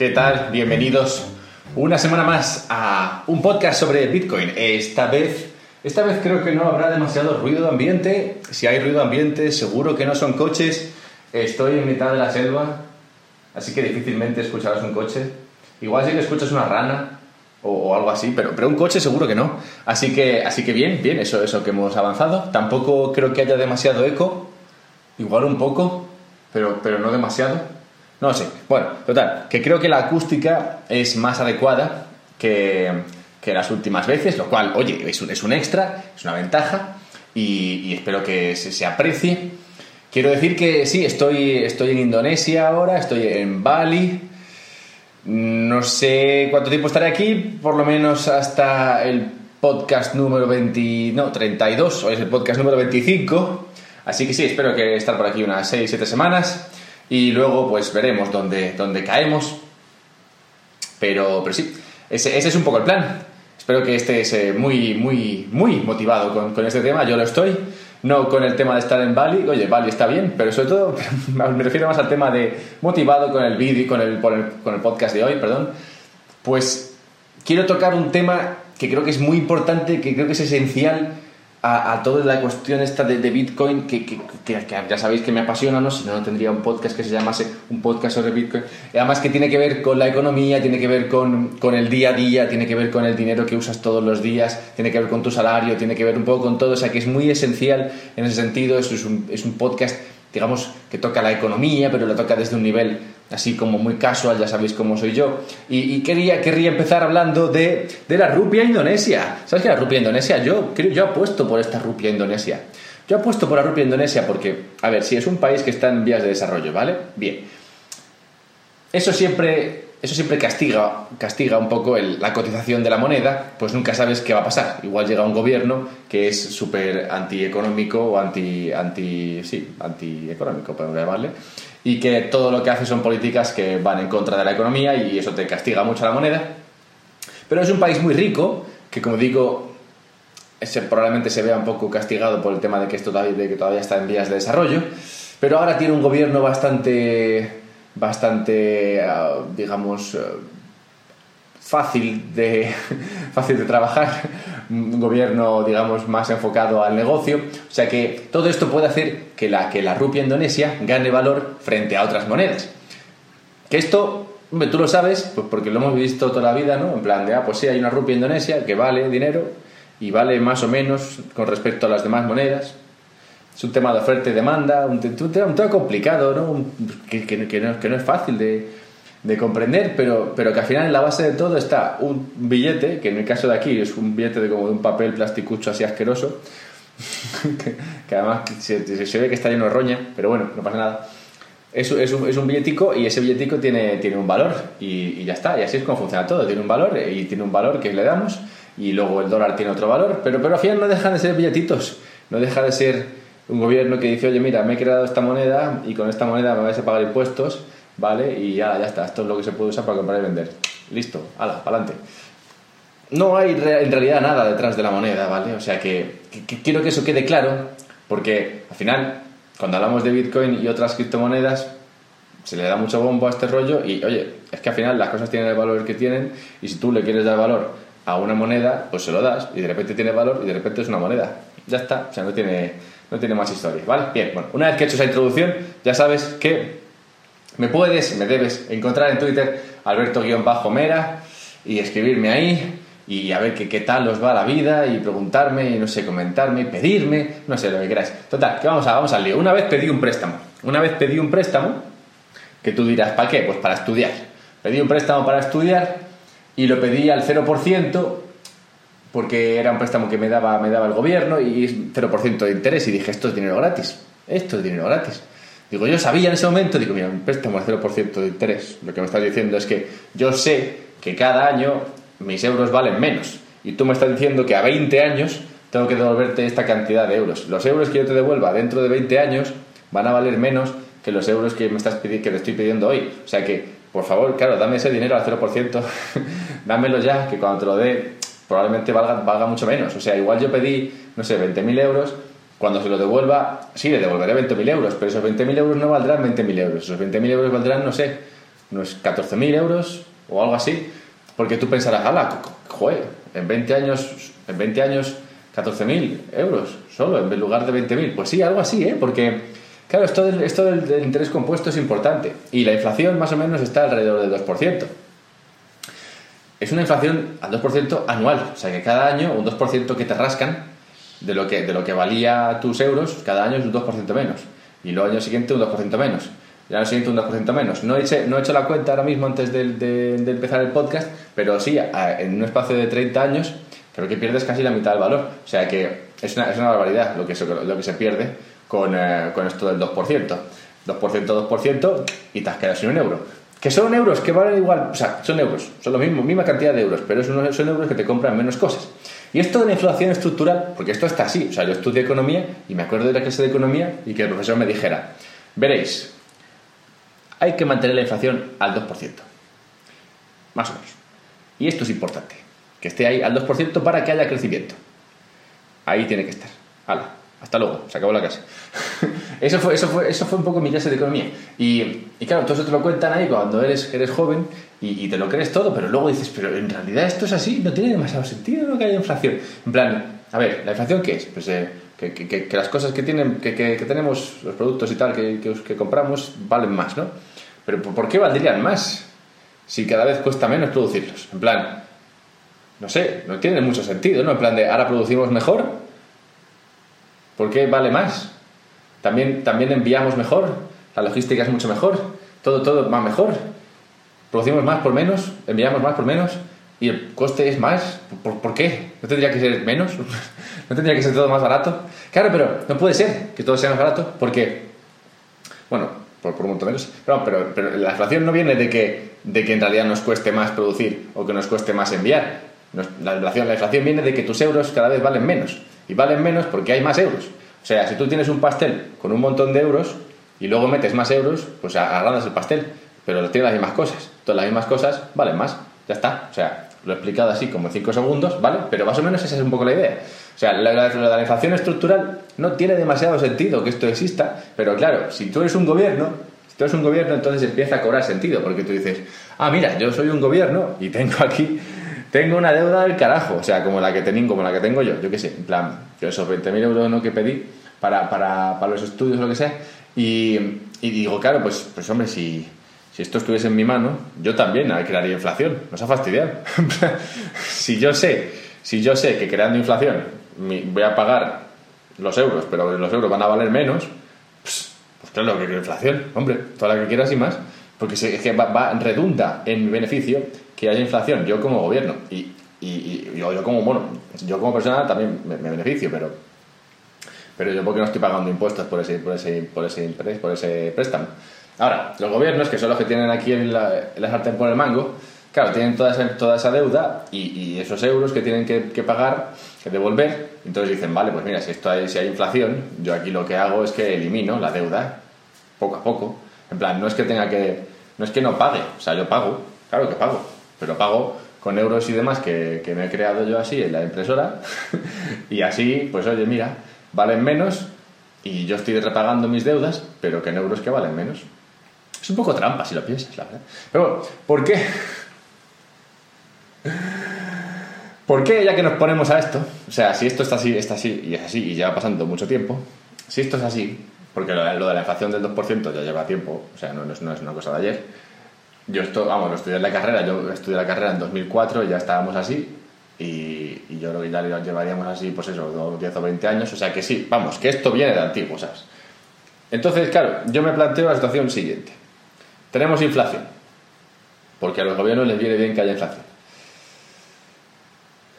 ¿qué tal? Bienvenidos una semana más a un podcast sobre Bitcoin. Esta vez, esta vez creo que no habrá demasiado ruido de ambiente. Si hay ruido de ambiente, seguro que no son coches. Estoy en mitad de la selva, así que difícilmente escucharás un coche. Igual sí que escuchas una rana o, algo así, pero, pero un coche seguro que no. Así que, así que bien, bien, eso, eso que hemos avanzado. Tampoco creo que haya demasiado eco. Igual un poco, pero, pero no demasiado. No sé. Bueno, total, que creo que la acústica es más adecuada que, las últimas veces, lo cual, oye, es un, es un extra, es una ventaja y, espero que se, aprecie. Quiero decir que sí, estoy, estoy en Indonesia ahora, estoy en Bali. No sé cuánto tiempo estaré aquí, por lo menos hasta el podcast número 20, no, 32, o es el podcast número 25. Así que sí, espero que estar por aquí unas 6-7 semanas y luego pues veremos dónde, dónde caemos. Pero, pero sí, ese, ese, es un poco el plan. Espero que estés eh, muy, muy, muy motivado con, con, este tema. Yo lo estoy. No con el tema de estar en Bali. Oye, Bali está bien, pero sobre todo me refiero más al tema de motivado con el vídeo, con el, con, el, con el podcast de hoy, perdón. Pues quiero tocar un tema que creo que es muy importante, que creo que es esencial a, toda la cuestión esta de, Bitcoin, que, que, ya sabéis que me apasiona, ¿no? Si no, no tendría un podcast que se llamase un podcast sobre Bitcoin. Además que tiene que ver con la economía, tiene que ver con, con, el día a día, tiene que ver con el dinero que usas todos los días, tiene que ver con tu salario, tiene que ver un poco con todo. O sea, que es muy esencial en ese sentido. Eso es un, es un podcast, digamos, que toca la economía, pero lo toca desde un nivel así como muy casual, ya sabéis cómo soy yo. Y, quería, querría empezar hablando de, de, la rupia indonesia. ¿Sabes qué la rupia indonesia? Yo, yo apuesto por esta rupia indonesia. Yo apuesto por la rupia indonesia porque, a ver, si es un país que está en vías de desarrollo, ¿vale? Bien. Eso siempre, eso siempre castiga, castiga un poco la cotización de la moneda, pues nunca sabes qué va a pasar. Igual llega un gobierno que es súper antieconómico o anti, anti, sí, antieconómico, podemos llamarle y que todo lo que hace son políticas que van en contra de la economía y eso te castiga mucho la moneda. Pero es un país muy rico, que como digo, ese probablemente se vea un poco castigado por el tema de que, esto todavía, de que todavía está en vías de desarrollo, pero ahora tiene un gobierno bastante, bastante, ah, digamos, ah, fácil de, fácil de trabajar, un gobierno, digamos, más enfocado al negocio. O sea que todo esto puede hacer que la, que la rupia indonesia gane valor frente a otras monedas. Que esto, tú lo sabes, pues porque lo hemos visto toda la vida, ¿no? En plan de, ah, pues sí, hay una rupia indonesia que vale dinero y vale más o menos con respecto a las demás monedas. Es un tema de oferta y demanda, un, tema, complicado, ¿no? Que, que, que, no, que no es fácil de, de comprender, pero, pero que al final en la base de todo está un billete, que en el caso de aquí es un billete de como de un papel plasticucho así asqueroso, que, además se, se, ve que está lleno de roña, pero bueno, no pasa nada. Es, es, un, es un billetico y ese billetico tiene, tiene un valor y, y, ya está, y así es como funciona todo, tiene un valor y tiene un valor que le damos y luego el dólar tiene otro valor, pero, pero al final no dejan de ser billetitos, no deja de ser un gobierno que dice, oye, mira, me he creado esta moneda y con esta moneda me vais a pagar impuestos ¿vale? Y ya, ya está, esto es lo que se puede usar para comprar y vender. Listo, hala, para adelante. No hay en realidad nada detrás de la moneda, ¿vale? O sea que, quiero que eso quede claro, porque al final, cuando hablamos de Bitcoin y otras criptomonedas, se le da mucho bombo a este rollo y, oye, es que al final las cosas tienen el valor que tienen y si tú le quieres dar valor a una moneda, pues se lo das y de repente tiene valor y de repente es una moneda. Ya está, o sea, no tiene, no tiene más historia, ¿vale? Bien, bueno, una vez que he hecho esa introducción, ya sabes que me puedes, me debes encontrar en Twitter Alberto-Mera y escribirme ahí y a ver qué, tal os va la vida y preguntarme y no sé, comentarme, pedirme, no sé, lo que queráis. Total, que vamos, a, vamos al lío. Una vez pedí un préstamo. Una vez pedí un préstamo que tú dirás, ¿para qué? Pues para estudiar. Pedí un préstamo para estudiar y lo pedí al 0% porque era un préstamo que me daba, me daba el gobierno y 0% de interés y dije, esto es dinero gratis. Esto es dinero gratis. Digo, yo sabía en ese momento, digo, mira, un préstamo al 0% de interés. Lo que me estás diciendo es que yo sé que cada año mis euros valen menos. Y tú me estás diciendo que a 20 años tengo que devolverte esta cantidad de euros. Los euros que yo te devuelva dentro de 20 años van a valer menos que los euros que me estás que te estoy pidiendo hoy. O sea que, por favor, claro, dame ese dinero al 0%, dámelo ya, que cuando te lo dé probablemente valga, valga mucho menos. O sea, igual yo pedí, no sé, 20.000 euros cuando se lo devuelva, sí, le devolveré 20.000 euros, pero esos 20.000 euros no valdrán 20.000 euros. Esos 20.000 euros valdrán, no sé, unos 14.000 euros o algo así, porque tú pensarás, ala, joder, en 20 años, en 20 años 14.000 euros solo en lugar de 20.000. Pues sí, algo así, ¿eh? Porque, claro, esto, del, esto del, interés compuesto es importante y la inflación más o menos está alrededor del 2%. Es una inflación al 2% anual, o sea que cada año un 2% que te rascan de lo que, de lo que valía tus euros, cada año es un 2% menos. Y luego el año siguiente un 2% menos. Y el año siguiente un 2% menos. No he, hecho, no he hecho la cuenta ahora mismo antes de, de, empezar el podcast, pero sí, en un espacio de 30 años creo que pierdes casi la mitad del valor. O sea que es una, es una barbaridad lo que se, lo que se pierde con, eh, con esto del 2%. 2%, 2% y te has quedado sin un euro. Que son euros que valen igual, o sea, son euros, son lo mismo, misma cantidad de euros, pero son, son euros que te compran menos cosas. Y esto de la inflación estructural, porque esto está así, o sea, yo estudié economía y me acuerdo de la clase de economía y que el profesor me dijera, veréis, hay que mantener la inflación al 2%, más o menos. Y esto es importante que esté ahí al 2% para que haya crecimiento. Ahí tiene que estar. Hala, hasta luego, se acabó la clase. eso, fue, eso, fue, eso fue un poco mi clase de economía. Y, y claro, todo eso te lo cuentan ahí cuando eres, eres joven y, te lo crees todo, pero luego dices, pero en realidad esto es así, no tiene demasiado sentido que haya inflación. En plan, a ver, ¿la inflación qué es? Pues eh, que, que, que, las cosas que, tienen, que, tenemos, los productos y tal que, compramos, valen más, ¿no? Pero ¿por qué valdrían más si cada vez cuesta menos producirlos? En plan, no sé, no tiene mucho sentido, ¿no? En plan de, ahora producimos mejor, ¿por qué vale más? También, también enviamos mejor, la logística es mucho mejor, todo, todo va mejor. Producimos más por menos, enviamos más por menos y el coste es más. ¿Por, qué? ¿No tendría que ser menos? ¿No tendría que ser todo más barato? Claro, pero no puede ser que todo sea más barato porque, bueno, por, por un montón de cosas. Pero, pero, la inflación no viene de que, de que en realidad nos cueste más producir o que nos cueste más enviar. La inflación, la inflación viene de que tus euros cada vez valen menos. Y valen menos porque hay más euros. O sea, si tú tienes un pastel con un montón de euros y luego metes más euros, pues agrandas el pastel. Pero tiene las mismas cosas. Todas las mismas cosas valen más. Ya está. O sea, lo he explicado así como en 5 segundos, ¿vale? Pero más o menos esa es un poco la idea. O sea, la, la, inflación estructural no tiene demasiado sentido que esto exista, pero claro, si tú eres un gobierno, si tú eres un gobierno, entonces empieza a cobrar sentido, porque tú dices, ah, mira, yo soy un gobierno y tengo aquí tengo una deuda del carajo, o sea, como la que tengo, como la que tengo yo, yo qué sé, en plan, yo esos 20.000 euros ¿no? que pedí para, para, para, los estudios o lo que sea, y, digo, claro, pues, pues hombre, si, si esto estuviese en mi mano, yo también crearía inflación, nos ha fastidiado. si yo sé, si yo sé que creando inflación voy a pagar los euros, pero los euros van a valer menos, pues, pues claro, que inflación, hombre, toda la que quieras y más, porque es que va, va redunda en mi beneficio que haya inflación, yo como gobierno y, y, yo, como, bueno, yo como persona también me, beneficio, pero, pero yo porque no estoy pagando impuestos por ese, por ese, por ese, por ese préstamo. Ahora, los gobiernos, que son los que tienen aquí en la, la sartén por el mango, claro, tienen toda esa, toda esa deuda y, esos euros que tienen que, que, pagar, que devolver, entonces dicen, vale, pues mira, si, esto hay, si hay inflación, yo aquí lo que hago es que elimino la deuda poco a poco. En plan, no es que tenga que, no es que no pague, o sea, yo pago, claro que pago, pero pago con euros y demás que, me he creado yo así en la impresora y así, pues oye, mira, valen menos y yo estoy repagando mis deudas, pero que en euros que valen menos. Es un poco trampa si lo piensas, la verdad. Pero ¿por qué? ¿Por qué ya que nos ponemos a esto? O sea, si esto está así, está así y es así y lleva pasando mucho tiempo, si esto es así, porque lo, de la inflación del 2% ya lleva tiempo, o sea, no, no, es, no es una cosa de ayer, yo esto, vamos, lo estudié la carrera, yo estudié la carrera en 2004 y ya estábamos así y, yo creo que ya lo llevaríamos así, pues eso, 10 o 20 años, o sea que sí, vamos, que esto viene de antiguo, ¿sabes? Entonces, claro, yo me planteo la situación siguiente. Tenemos inflación, porque a los gobiernos les viene bien que haya inflación.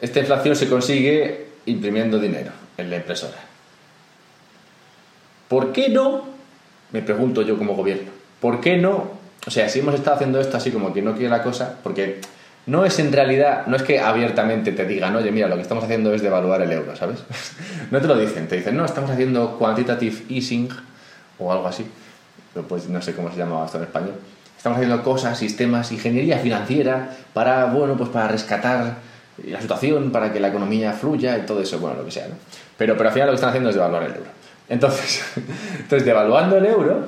Esta inflación se consigue imprimiendo dinero en la impresora. ¿Por qué no? Me pregunto yo como gobierno. ¿Por qué no o sea, si hemos estado haciendo esto así como que no quiere la cosa, porque no es en realidad, no es que abiertamente te digan, oye, mira, lo que estamos haciendo es devaluar el euro, ¿sabes? no te lo dicen, te dicen, no, estamos haciendo quantitative easing o algo así, pues no sé cómo se llamaba esto en español. Estamos haciendo cosas, sistemas, ingeniería financiera para, bueno, pues para rescatar la situación, para que la economía fluya y todo eso, bueno, lo que sea, ¿no? Pero, pero al final lo que están haciendo es devaluar el euro. Entonces, entonces devaluando el euro,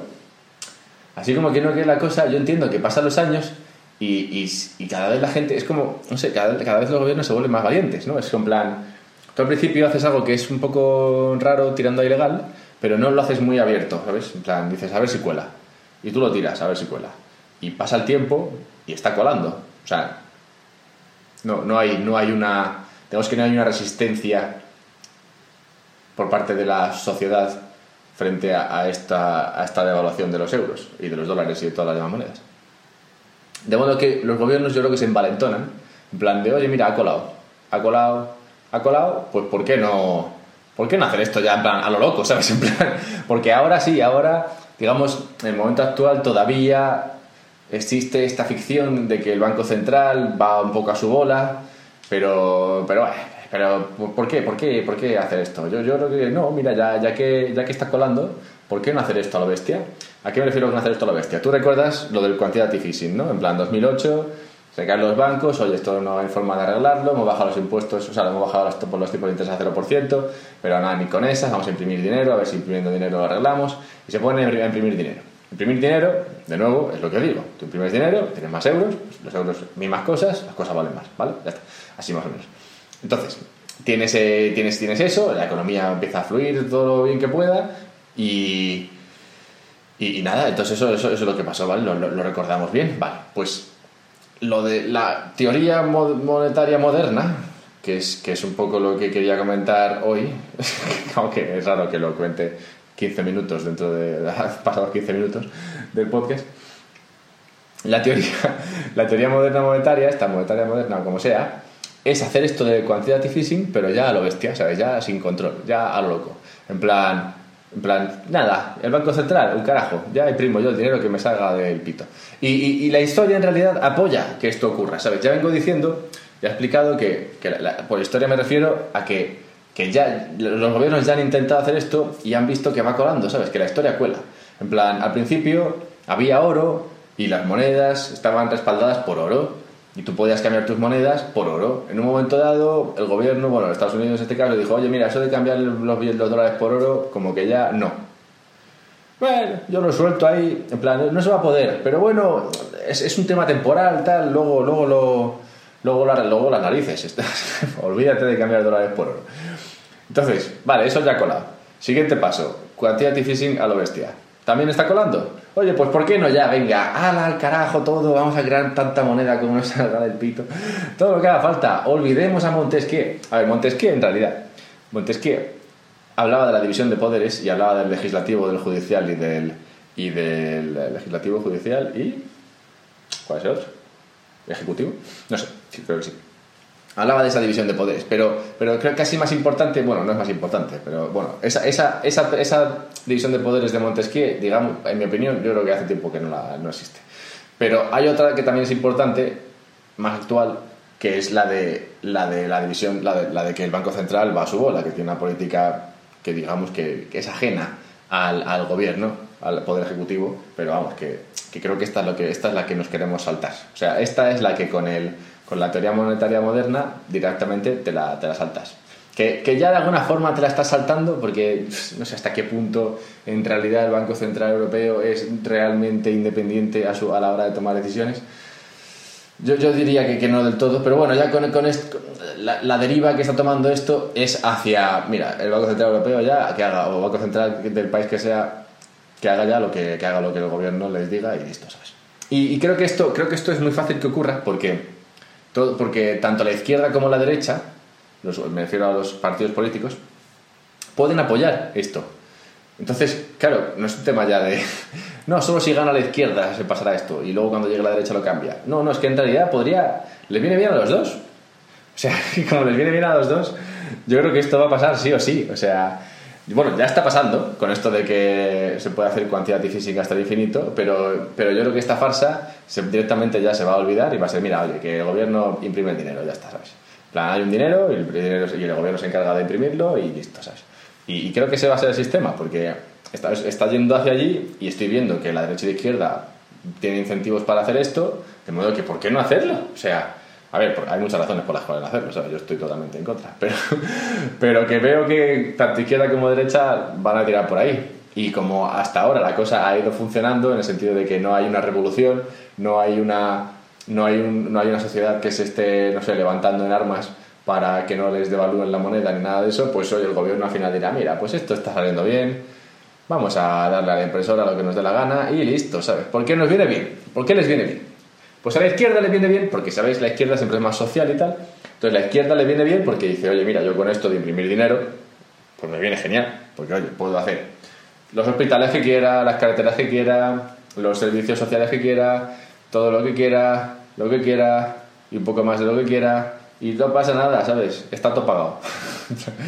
Así como que no que la cosa, yo entiendo que pasan los años y, y, cada vez la gente, es como, no sé, cada, cada, vez los gobiernos se vuelven más valientes, ¿no? Es en plan, tú al principio haces algo que es un poco raro tirando a ilegal, pero no lo haces muy abierto, ¿sabes? En plan, dices, a ver si cuela. Y tú lo tiras, a ver si cuela. Y pasa el tiempo y está colando. O sea, no, no, hay, no hay una, digamos que no hay una resistencia por parte de la sociedad frente a, esta, a esta devaluación de los euros y de los dólares y de todas las demás monedas. De modo que los gobiernos yo creo que se envalentonan, en plan de, oye, mira, ha colado, ha colado, ha colado, pues ¿por qué no, por qué no hacer esto ya en plan a lo loco, ¿sabes? En plan, porque ahora sí, ahora, digamos, en el momento actual todavía existe esta ficción de que el Banco Central va un poco a su bola, pero, pero pero ¿por qué? ¿Por qué? ¿Por qué hacer esto? Yo, yo creo que no, mira, ya, ya, que, ya que está colando, ¿por qué no hacer esto a lo bestia? ¿A qué me refiero con hacer esto a lo bestia? Tú recuerdas lo del quantitative easing, ¿no? En plan, 2008, se caen los bancos, oye, esto no hay forma de arreglarlo, hemos bajado los impuestos, o sea, hemos bajado los, los tipos de interés a 0%, pero nada, ni con esas, vamos a imprimir dinero, a ver si imprimiendo dinero lo arreglamos, y se pone a imprimir dinero. Imprimir dinero, de nuevo, es lo que digo. Tú imprimes dinero, tienes más euros, los euros, mismas cosas, las cosas valen más, ¿vale? Ya está. Así más o menos. Entonces, tienes, eh, tienes, tienes eso, la economía empieza a fluir todo lo bien que pueda y, y, nada, entonces eso, eso, es lo que pasó, ¿vale? Lo, recordamos bien, vale. Pues lo de la teoría monetaria moderna, que es, que es un poco lo que quería comentar hoy, aunque es raro que lo cuente 15 minutos dentro de... pasados 15 minutos del podcast. La teoría, la teoría moderna monetaria, esta monetaria moderna o como sea, es hacer esto de quantitative easing, pero ya a lo bestia, ¿sabes? Ya sin control, ya a lo loco. En plan, en plan, nada, el Banco Central, un carajo, ya imprimo yo el dinero que me salga del pito. Y, y, la historia en realidad apoya que esto ocurra, ¿sabes? Ya vengo diciendo, ya he explicado que, que por historia me refiero a que, que ya los gobiernos ya han intentado hacer esto y han visto que va colando, ¿sabes? Que la historia cuela. En plan, al principio había oro y las monedas estaban respaldadas por oro y tú podías cambiar tus monedas por oro. En un momento dado, el gobierno, bueno, Estados Unidos en este caso, dijo, oye, mira, eso de cambiar los, dólares por oro, como que ya no. Bueno, yo lo suelto ahí, en plan, no se va a poder, pero bueno, es, es un tema temporal, tal, luego, luego lo... Luego, luego las narices, olvídate de cambiar dólares por oro. Entonces, vale, eso ya colado. Siguiente paso, quantitative easing a lo bestia. ¿También está colando? Oye, pues ¿por qué no ya? Venga, ala al carajo todo, vamos a crear tanta moneda como nos salga del pito. Todo lo que haga falta. Olvidemos a Montesquieu. A ver, Montesquieu en realidad. Montesquieu hablaba de la división de poderes y hablaba del legislativo, del judicial y del, y del legislativo, judicial y... ¿Cuál es el otro? ¿Ejecutivo? No sé, creo que sí hablaba de esa división de poderes, pero, pero creo que casi más importante, bueno, no es más importante, pero bueno, esa, esa, esa, esa división de poderes de Montesquieu, digamos, en mi opinión, yo creo que hace tiempo que no, la, no existe. Pero hay otra que también es importante, más actual, que es la de la, de la división, la de, la de que el Banco Central va a su bola, que tiene una política que digamos que, que es ajena al, al, gobierno, al poder ejecutivo, pero vamos, que, que creo que esta es, lo que esta es la que nos queremos saltar. O sea, esta es la que con el con la teoría monetaria moderna directamente te la, te la saltas. Que, que, ya de alguna forma te la estás saltando porque no sé hasta qué punto en realidad el Banco Central Europeo es realmente independiente a, su, a la hora de tomar decisiones. Yo, yo diría que, que, no del todo, pero bueno, ya con, con esto, la, la, deriva que está tomando esto es hacia, mira, el Banco Central Europeo ya que haga, o Banco Central del país que sea, que haga ya lo que, que haga lo que el gobierno les diga y listo, ¿sabes? Y, y creo, que esto, creo que esto es muy fácil que ocurra porque porque tanto la izquierda como la derecha, me refiero a los partidos políticos, pueden apoyar esto. Entonces, claro, no es un tema ya de, no, solo si gana la izquierda se pasará esto y luego cuando llegue la derecha lo cambia. No, no, es que en realidad podría, les viene bien a los dos. O sea, como les viene bien a los dos, yo creo que esto va a pasar sí o sí. O sea, bueno, ya está pasando con esto de que se puede hacer quantitative física hasta el infinito, pero, pero yo creo que esta farsa se, directamente ya se va a olvidar y va a ser, mira, oye, que el gobierno imprime el dinero, ya está, ¿sabes? plan, hay un dinero y el, y el gobierno se encarga de imprimirlo y listo, ¿sabes? Y, creo que ese va a ser el sistema, porque está, está yendo hacia allí y estoy viendo que la derecha y la izquierda tienen incentivos para hacer esto, de modo que, ¿por qué no hacerlo? O sea, a ver, hay muchas razones por las cuales hacerlo, ¿sabes? yo estoy totalmente en contra, pero, pero que veo que tanto izquierda como derecha van a tirar por ahí. y como hasta ahora la cosa ha ido funcionando en el sentido de que no hay una revolución, no hay una, no hay un, no hay una sociedad que se esté, no sé, levantando en armas para que no les devalúen la moneda ni nada de eso, pues hoy el gobierno al final dirá, mira, pues esto está saliendo bien, vamos a darle a la impresora lo que nos dé la gana y listo, ¿sabes? ¿Por qué nos viene bien? ¿Por qué les viene bien? Pues a la izquierda le viene bien porque, ¿sabéis? La izquierda siempre es más social y tal. Entonces la izquierda le viene bien porque dice, oye, mira, yo con esto de imprimir dinero, pues me viene genial, porque, oye, puedo hacer los hospitales que quiera, las carreteras que quiera, los servicios sociales que quiera, todo lo que quiera, lo que quiera y un poco más de lo que quiera y no pasa nada, ¿sabes? Está todo pagado.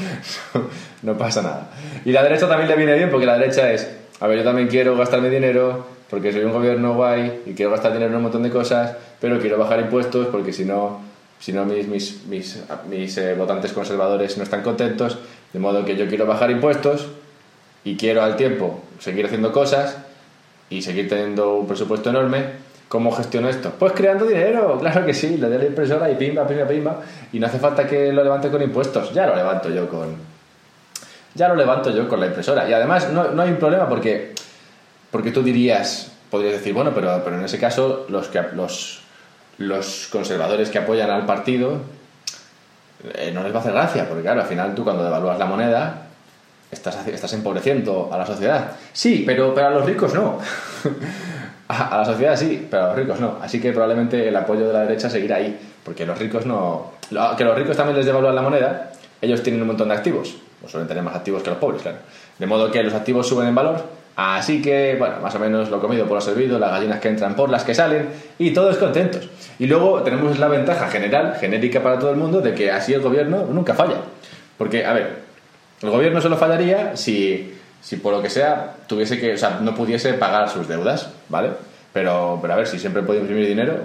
no pasa nada. Y la derecha también le viene bien porque la derecha es, a ver, yo también quiero gastar mi dinero porque soy un gobierno guay y quiero gastar dinero en un montón de cosas, pero quiero bajar impuestos porque si no, si no mis, mis, mis, mis eh, votantes conservadores no están contentos, de modo que yo quiero bajar impuestos y quiero al tiempo seguir haciendo cosas y seguir teniendo un presupuesto enorme ¿Cómo gestiono esto? Pues creando dinero, claro que sí, le doy la impresora y pimba, pimba, pimba. Y no hace falta que lo levante con impuestos, ya lo levanto yo con. Ya lo levanto yo con la impresora. Y además no, no hay un problema porque. Porque tú dirías, podrías decir, bueno, pero, pero en ese caso los, que, los, los conservadores que apoyan al partido eh, no les va a hacer gracia, porque claro, al final tú cuando devalúas la moneda estás, estás empobreciendo a la sociedad. Sí, pero, pero a los ricos no. A, la sociedad sí, pero a los ricos no. Así que probablemente el apoyo de la derecha seguirá ahí, porque los ricos no. Que los ricos también les devalúan la moneda, ellos tienen un montón de activos, o suelen tener más activos que los pobres, claro. De modo que los activos suben en valor, así que, bueno, más o menos lo comido por lo servido, las gallinas que entran por las que salen, y todos contentos. Y luego tenemos la ventaja general, genérica para todo el mundo, de que así el gobierno nunca falla. Porque, a ver, el gobierno solo fallaría si si por lo que sea tuviese que, o sea, no pudiese pagar sus deudas, ¿vale? Pero, pero a ver, si siempre puede imprimir dinero,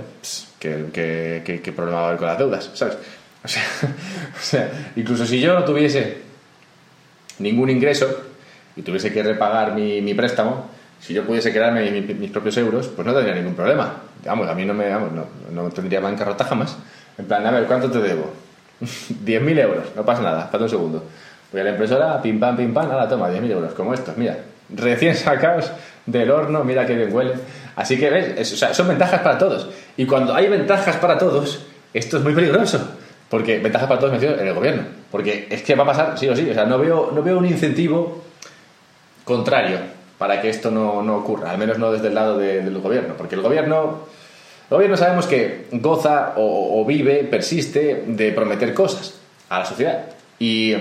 ¿qué, problema va a haber con las deudas? ¿Sabes? O sea, incluso si yo no tuviese ningún ingreso y tuviese que repagar mi, mi préstamo, si yo pudiese quedarme mis, propios euros, pues no tendría ningún problema. Vamos, a mí no me vamos, no, no tendría bancarrota jamás. En plan, a ver, ¿cuánto te debo? 10.000 euros, no pasa nada, falta un segundo. Voy a la impresora, pim pam, pim pam, la toma, 10.000 euros, como estos, mira, recién sacados del horno, mira qué bien huele. Así que, ¿ves? o sea, son ventajas para todos. Y cuando hay ventajas para todos, esto es muy peligroso. Porque ventajas para todos me en el gobierno. Porque es que va a pasar sí o sí. O sea, no veo, no veo un incentivo contrario para que esto no, no ocurra. Al menos no desde el lado del gobierno. Porque el gobierno, el gobierno sabemos que goza o, vive, persiste de prometer cosas a la sociedad. Y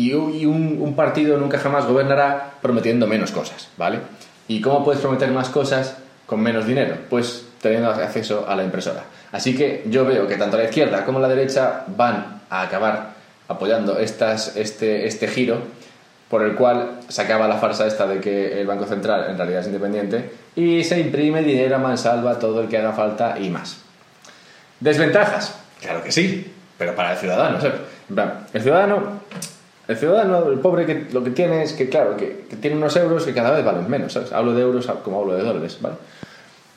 y, un, partido nunca jamás gobernará prometiendo menos cosas, ¿vale? ¿Y cómo puedes prometer más cosas con menos dinero? Pues teniendo acceso a la impresora. Así que yo veo que tanto la izquierda como la derecha van a acabar apoyando este, este giro por el cual se acaba la farsa esta de que el Banco Central en realidad es independiente y se imprime dinero a mansalva todo el que haga falta y más. ¿Desventajas? Claro que sí, pero para el ciudadano, El ciudadano el ciudadano, el pobre, que lo que tiene es que, claro, que, tiene unos euros que cada vez valen menos, ¿sabes? Hablo de euros como hablo de dólares, ¿vale?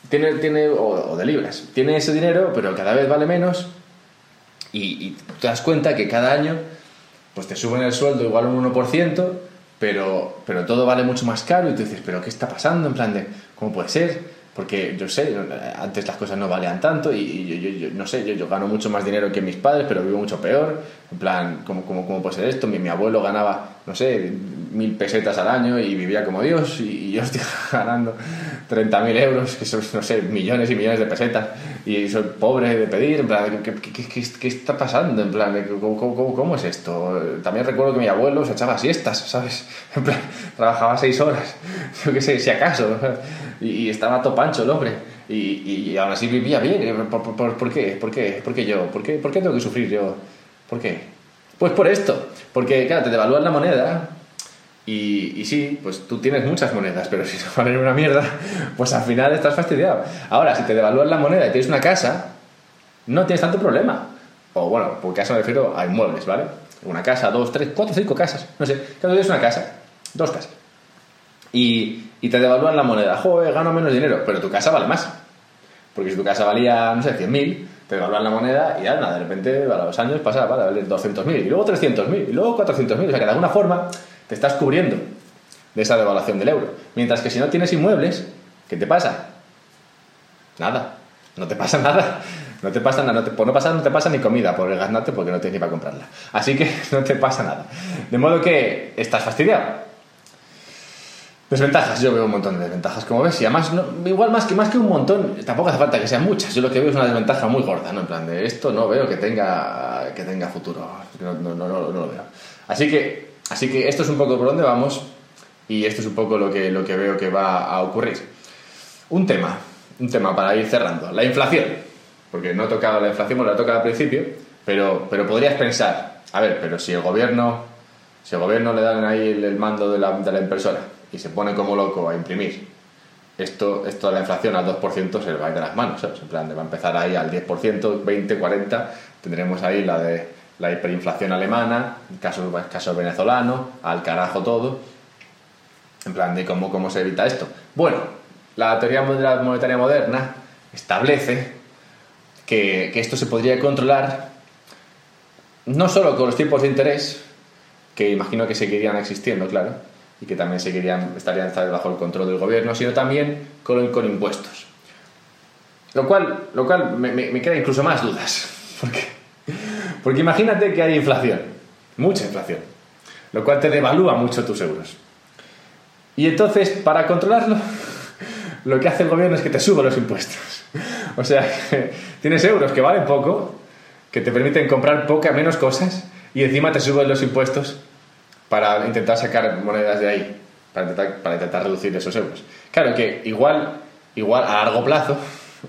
Tiene, tiene o, de libras. Tiene ese dinero, pero cada vez vale menos y, te das cuenta que cada año pues te suben el sueldo igual un 1%, pero, pero todo vale mucho más caro y tú dices, ¿pero qué está pasando? En plan de, ¿cómo puede ser? porque yo sé, antes las cosas no valían tanto y, yo, no sé, yo, gano mucho más dinero que mis padres, pero vivo mucho peor. En plan, ¿cómo, cómo, cómo puede ser esto? Mi, mi, abuelo ganaba, no sé, mil pesetas al año y vivía como Dios y, yo estoy ganando 30.000 euros, que son, no sé, millones y millones de pesetas y soy pobre de pedir. En plan, ¿qué, qué, qué, qué está pasando? En plan, ¿cómo, cómo, cómo es esto? También recuerdo que mi abuelo se echaba siestas, ¿sabes? En plan, trabajaba seis horas, yo qué sé, si acaso y, estaba todo pancho el hombre. Y, y, aún así vivía bien. ¿Por, por, por, qué? ¿Por qué? ¿Por qué yo? ¿Por qué? ¿Por qué tengo que sufrir yo? ¿Por qué? Pues por esto. Porque, claro, te devalúan la moneda y, sí, pues tú tienes muchas monedas, pero si te valen una mierda, pues al final estás fastidiado. Ahora, si te devalúan la moneda y tienes una casa, no tienes tanto problema. O bueno, por casa me refiero a inmuebles, ¿vale? Una casa, dos, tres, cuatro, cinco casas, no sé. Cada tienes una casa, dos casas y, y te devalúan la moneda. Joder, gano menos dinero, pero tu casa vale más. Porque si tu casa valía, no sé, 100.000, te devalúan la moneda y ya, nada, de repente a los años pasa vale, a valer 200.000 y luego 300.000 y luego 400.000. O sea que de alguna forma te estás cubriendo de esa devaluación del euro. Mientras que si no tienes inmuebles, ¿qué te pasa? Nada, no te pasa nada. No te pasa nada, no por no pasar no te pasa ni comida por el gasnate porque no tienes ni para comprarla. Así que no te pasa nada. De modo que estás fastidiado. Desventajas, yo veo un montón de desventajas, como ves, y además, igual más que, más que un montón, tampoco hace falta que sean muchas. Yo lo que veo es una desventaja muy gorda, ¿no? En plan, de esto no veo que tenga, que tenga futuro, no, no, no, no lo veo. Así que, así que esto es un poco por donde vamos y esto es un poco lo que, lo que veo que va a ocurrir. Un tema, un tema para ir cerrando, la inflación, porque no he tocado la inflación, bueno, la he tocado al principio, pero, pero podrías pensar, a ver, pero si el gobierno, si el gobierno le dan ahí el, mando de la, de la impresora, y se pone como loco a imprimir, esto, esto de la inflación al 2% se le va a ir de las manos, ¿sabes? En plan, va a empezar ahí al 10%, 20, 40, tendremos ahí la de la hiperinflación alemana, el caso, el caso venezolano, al carajo todo, en plan de cómo, cómo se evita esto. Bueno, la teoría monetaria moderna establece que, que esto se podría controlar no solo con los tipos de interés, que imagino que seguirían existiendo, claro, y que también seguirían, estarían bajo el control del gobierno, sino también con, con impuestos. Lo cual, lo cual me, me, queda incluso más dudas. Porque, porque imagínate que hay inflación, mucha inflación, lo cual te devalúa mucho tus euros. Y entonces, para controlarlo, lo que hace el gobierno es que te sube los impuestos. O sea, tienes euros que valen poco, que te permiten comprar poca, menos cosas, y encima te suben los impuestos para intentar sacar monedas de ahí, para intentar, para intentar reducir esos euros. Claro que igual, igual a largo plazo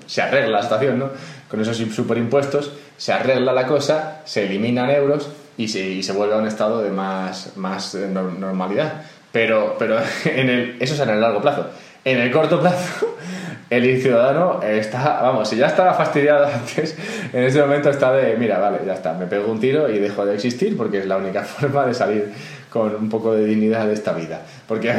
se arregla la situación, ¿no? Con esos superimpuestos se arregla la cosa, se eliminan euros y se, y se vuelve a un estado de más, más eh, normalidad. Pero, pero en el, eso es en el largo plazo. En el corto plazo, el ciudadano está, vamos, si ya estaba fastidiado antes, en ese momento está de, mira, vale, ya está, me pego un tiro y dejo de existir porque es la única forma de salir con un poco de dignidad de esta vida. Porque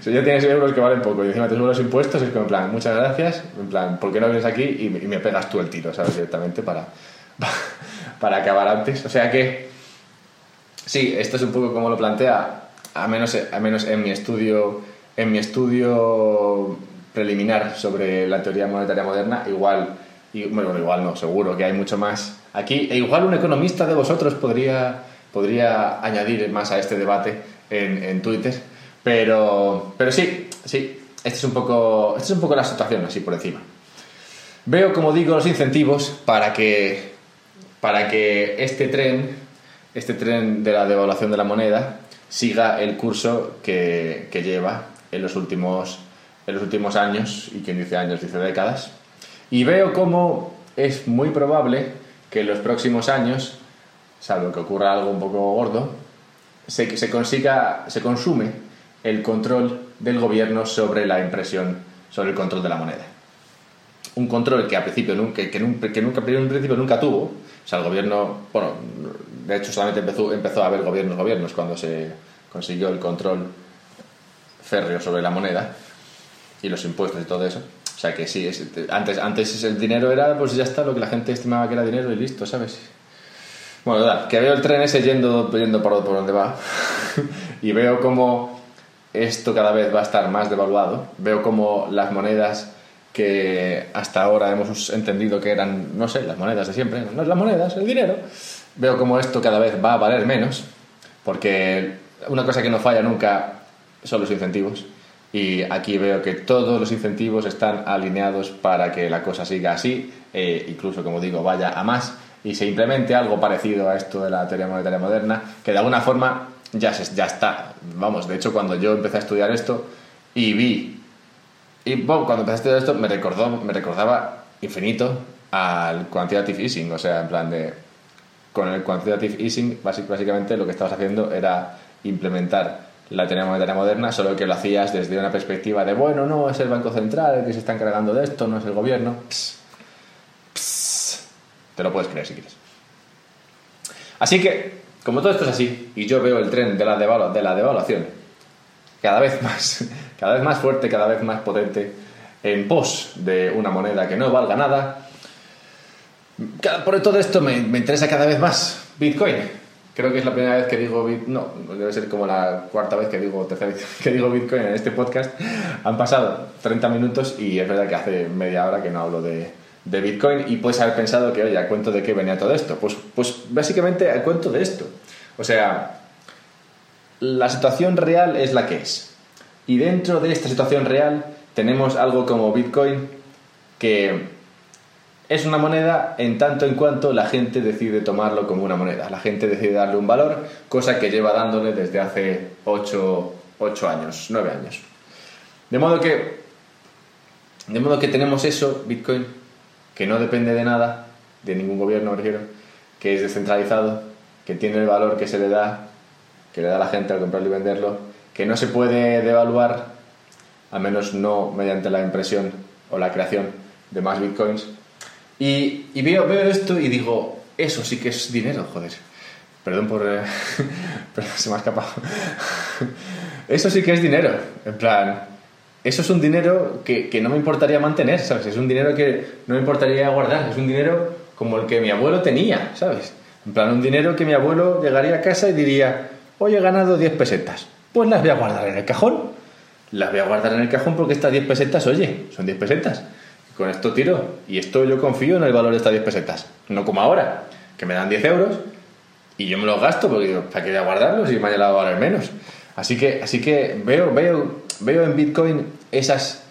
si ya tienes euros que valen poco y encima te suben los impuestos, es como en plan, muchas gracias, en plan, ¿por qué no vienes aquí y, me pegas tú el tiro, ¿sabes? Directamente para, para acabar antes. O sea que, sí, esto es un poco como lo plantea, a menos, a menos en mi estudio, en mi estudio preliminar sobre la teoría monetaria moderna, igual, bueno, igual no, seguro que hay mucho más aquí, e igual un economista de vosotros podría podría añadir más a este debate en, Twitter. Pero, pero sí, sí, esta es, un poco, esta es un poco la situación así por encima. Veo, como digo, los incentivos para que, para que este tren, este tren de la devaluación de la moneda, siga el curso que, que lleva en los, últimos, en los últimos años, y quien dice años dice décadas. Y veo cómo es muy probable que en los próximos años salvo que ocurra algo un poco gordo, se, se consiga, se consume el control del gobierno sobre la impresión, sobre el control de la moneda. Un control que a principio nunca, que, nunca, que nunca, en principio nunca tuvo. O sea, el gobierno, bueno, de hecho solamente empezó, empezó a haber gobiernos, gobiernos cuando se consiguió el control férreo sobre la moneda y los impuestos y todo eso. O sea que sí, antes, antes el dinero era, pues ya está, lo que la gente estimaba que era dinero y listo, ¿sabes? Bueno, que veo el tren ese yendo, yendo por, por donde va y veo cómo esto cada vez va a estar más devaluado. Veo cómo las monedas que hasta ahora hemos entendido que eran, no sé, las monedas de siempre, no es las monedas, el dinero. Veo cómo esto cada vez va a valer menos, porque una cosa que no falla nunca son los incentivos. Y aquí veo que todos los incentivos están alineados para que la cosa siga así, e incluso, como digo, vaya a más y se implemente algo parecido a esto de la teoría monetaria moderna, que de alguna forma ya, se, ya está. Vamos, de hecho, cuando yo empecé a estudiar esto y vi, y bueno, cuando empecé a estudiar esto me, recordó, me recordaba infinito al quantitative easing, o sea, en plan de, con el quantitative easing, básicamente lo que estabas haciendo era implementar la teoría monetaria moderna, solo que lo hacías desde una perspectiva de, bueno, no, es el Banco Central el que se está encargando de esto, no es el gobierno. Te lo puedes creer si quieres. Así que, como todo esto es así, y yo veo el tren de la, de la devaluación cada vez más, cada vez más fuerte, cada vez más potente, en pos de una moneda que no valga nada, por todo esto me, me interesa cada vez más Bitcoin. creo que es la primera vez que digo Bitcoin, no, debe ser como la cuarta vez que digo, tercera vez que digo Bitcoin en este podcast. Han pasado 30 minutos y es verdad que hace media hora que no hablo de, de Bitcoin y puedes haber pensado que, oye, ¿a cuento de qué venía todo esto? Pues, pues básicamente a cuento de esto. O sea, la situación real es la que es. Y dentro de esta situación real tenemos algo como Bitcoin que es una moneda en tanto en cuanto la gente decide tomarlo como una moneda. La gente decide darle un valor, cosa que lleva dándole desde hace 8, años, 9 años. De modo que, de modo que tenemos eso, Bitcoin, que no depende de nada, de ningún gobierno, me refiero, que es descentralizado, que tiene el valor que se le da, que le da a la gente al comprarlo y venderlo, que no se puede devaluar, al menos no mediante la impresión o la creación de más bitcoins. Y, veo, veo esto y digo, eso sí que es dinero, joder. Perdón por... Eh, perdón, se me ha escapado. eso sí que es dinero. En plan, eso es un dinero que, que, no me importaría mantener, ¿sabes? Es un dinero que no me importaría guardar. Es un dinero como el que mi abuelo tenía, ¿sabes? En plan, un dinero que mi abuelo llegaría a casa y diría, hoy he ganado 10 pesetas. Pues las voy a guardar en el cajón. Las voy a guardar en el cajón porque estas 10 pesetas, oye, son 10 pesetas. Con esto tiro. Y esto yo confío en el valor de estas 10 pesetas. No como ahora, que me dan 10 euros y yo me los gasto porque digo, ¿para qué voy a guardarlos y mañana va a valer menos? Así que, así que veo, veo, veo en Bitcoin esas,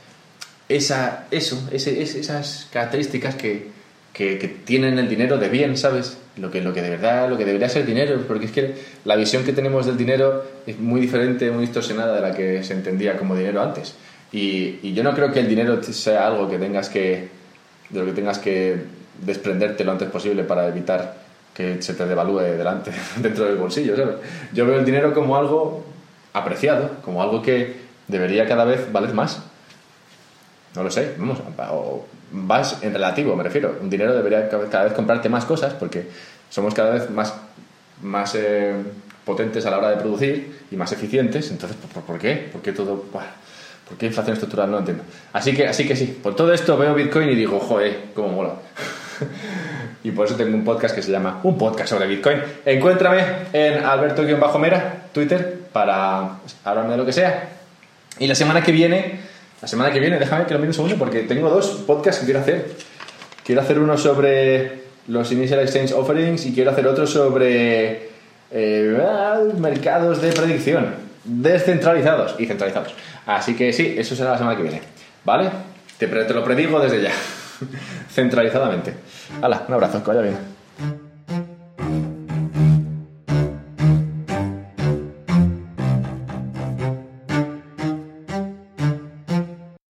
esa, eso, esas características que, que, tienen el dinero de bien, ¿sabes? Lo que, lo que de verdad, lo que debería ser dinero, porque es que la visión que tenemos del dinero es muy diferente, muy distorsionada de la que se entendía como dinero antes. Y, y yo no creo que el dinero sea algo que tengas que, de lo que tengas que desprenderte lo antes posible para evitar que se te devalúe delante, dentro del bolsillo, ¿sabes? Yo veo el dinero como algo apreciado, como algo que debería cada vez valer más. No lo sé, vamos, vas en relativo, me refiero. Un dinero debería cada vez comprarte más cosas porque somos cada vez más, más eh, potentes a la hora de producir y más eficientes. Entonces, ¿por, qué? ¿Por qué todo.? ¿Por qué inflación estructural? No entiendo. Así que, así que sí, por todo esto veo Bitcoin y digo, joder, cómo mola. y por eso tengo un podcast que se llama Un podcast sobre Bitcoin. Encuéntrame en Alberto-Mera, Twitter, para hablarme de lo que sea. Y la semana que viene, la semana que viene, déjame que lo mire un segundo porque tengo dos podcasts que quiero hacer. Quiero hacer uno sobre los Initial Exchange Offerings y quiero hacer otro sobre eh, mercados de predicción descentralizados y centralizados. Así que sí, eso será la semana que viene. ¿Vale? Te, te lo predigo desde ya. Centralizadamente. Hala, un abrazo, que vaya bien.